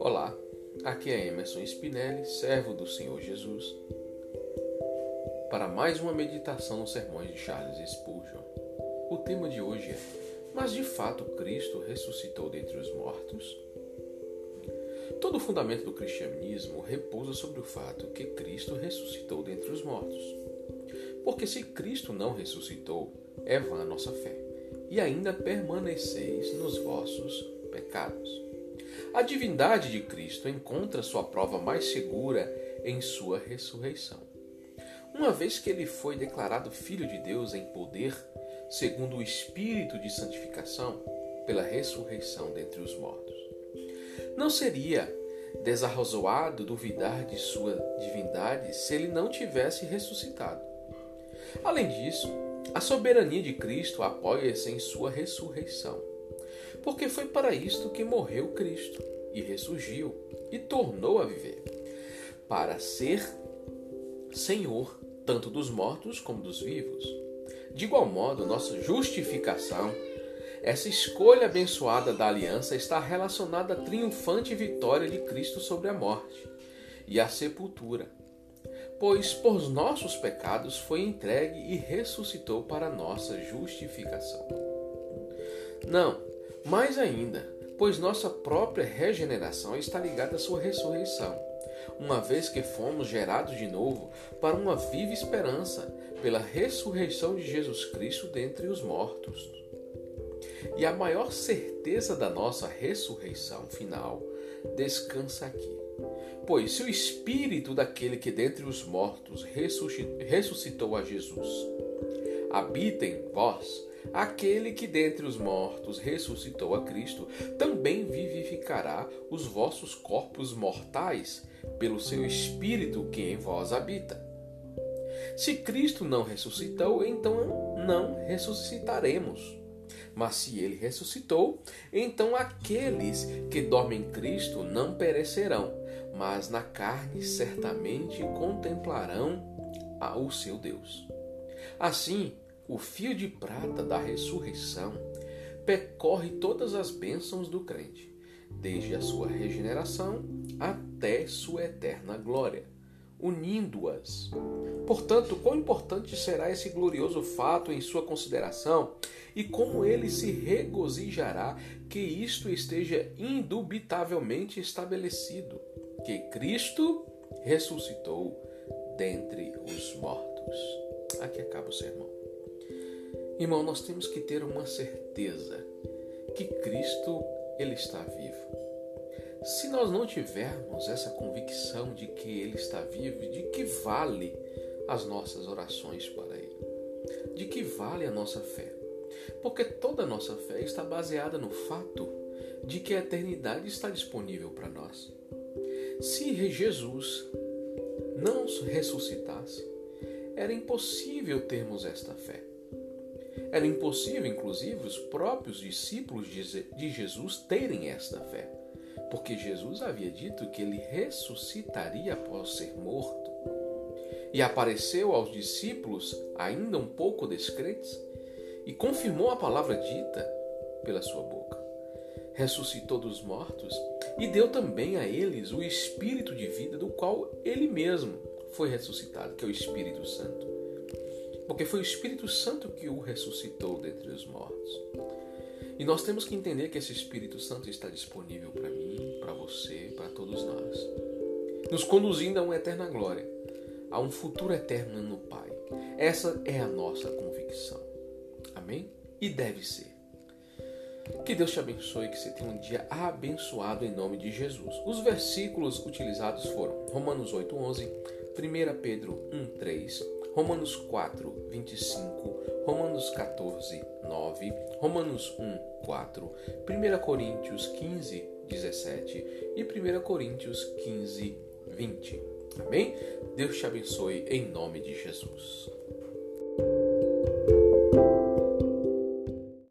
Olá, aqui é Emerson Spinelli, servo do Senhor Jesus, para mais uma meditação nos sermões de Charles Spurgeon. O tema de hoje é: Mas de fato Cristo ressuscitou dentre os mortos? Todo o fundamento do cristianismo repousa sobre o fato que Cristo ressuscitou dentre os mortos. Porque se Cristo não ressuscitou, é vã a nossa fé, e ainda permaneceis nos vossos pecados. A divindade de Cristo encontra sua prova mais segura em sua ressurreição. Uma vez que ele foi declarado Filho de Deus em poder, segundo o Espírito de santificação, pela ressurreição dentre os mortos. Não seria desarrazoado duvidar de sua divindade se ele não tivesse ressuscitado. Além disso, a soberania de Cristo apoia-se em sua ressurreição, porque foi para isto que morreu Cristo e ressurgiu e tornou a viver, para ser Senhor tanto dos mortos como dos vivos. De igual modo, nossa justificação essa escolha abençoada da aliança está relacionada à triunfante vitória de Cristo sobre a morte e a sepultura, pois por nossos pecados foi entregue e ressuscitou para nossa justificação. Não, mais ainda, pois nossa própria regeneração está ligada à sua ressurreição, uma vez que fomos gerados de novo para uma viva esperança pela ressurreição de Jesus Cristo dentre os mortos. E a maior certeza da nossa ressurreição final descansa aqui. Pois se o espírito daquele que dentre os mortos ressuscitou a Jesus habita em vós, aquele que dentre os mortos ressuscitou a Cristo também vivificará os vossos corpos mortais pelo seu espírito que em vós habita. Se Cristo não ressuscitou, então não ressuscitaremos. Mas se ele ressuscitou, então aqueles que dormem em Cristo não perecerão, mas na carne certamente contemplarão o seu Deus. Assim, o fio de prata da ressurreição percorre todas as bênçãos do crente, desde a sua regeneração até sua eterna glória unindo-as. Portanto, quão importante será esse glorioso fato em sua consideração e como ele se regozijará que isto esteja indubitavelmente estabelecido, que Cristo ressuscitou dentre os mortos. Aqui acaba o sermão. Irmão, nós temos que ter uma certeza que Cristo ele está vivo. Se nós não tivermos essa convicção de que Ele está vivo, de que vale as nossas orações para Ele, de que vale a nossa fé, porque toda a nossa fé está baseada no fato de que a eternidade está disponível para nós. Se Jesus não ressuscitasse, era impossível termos esta fé. Era impossível, inclusive, os próprios discípulos de Jesus terem esta fé porque Jesus havia dito que ele ressuscitaria após ser morto. E apareceu aos discípulos, ainda um pouco descrentes, e confirmou a palavra dita pela sua boca. Ressuscitou dos mortos e deu também a eles o espírito de vida do qual ele mesmo foi ressuscitado, que é o Espírito Santo. Porque foi o Espírito Santo que o ressuscitou dentre os mortos. E nós temos que entender que esse Espírito Santo está disponível para mim, para você, para todos nós, nos conduzindo a uma eterna glória, a um futuro eterno no Pai. Essa é a nossa convicção. Amém? E deve ser. Que Deus te abençoe, que você tenha um dia abençoado em nome de Jesus. Os versículos utilizados foram Romanos 8:11, 1 Pedro 1:3, Romanos 4, 25, Romanos 14, 9, Romanos 1, 4, 1 Coríntios 15, 17 e 1 Coríntios 15, 20. Amém? Deus te abençoe em nome de Jesus.